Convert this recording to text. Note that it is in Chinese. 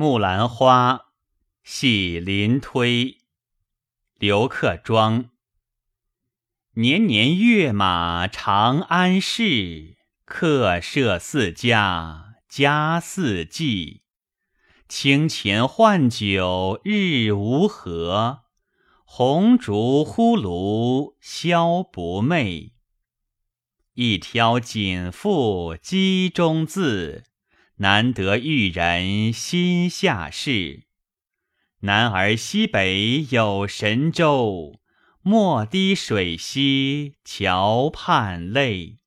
木兰花，系临推。刘克庄。年年跃马长安市，客舍四家，家四季。清钱换酒日无合，红烛呼炉宵不寐。一挑锦腹机中字，难得遇人心下事。男儿西北有神州。莫滴水兮桥畔泪。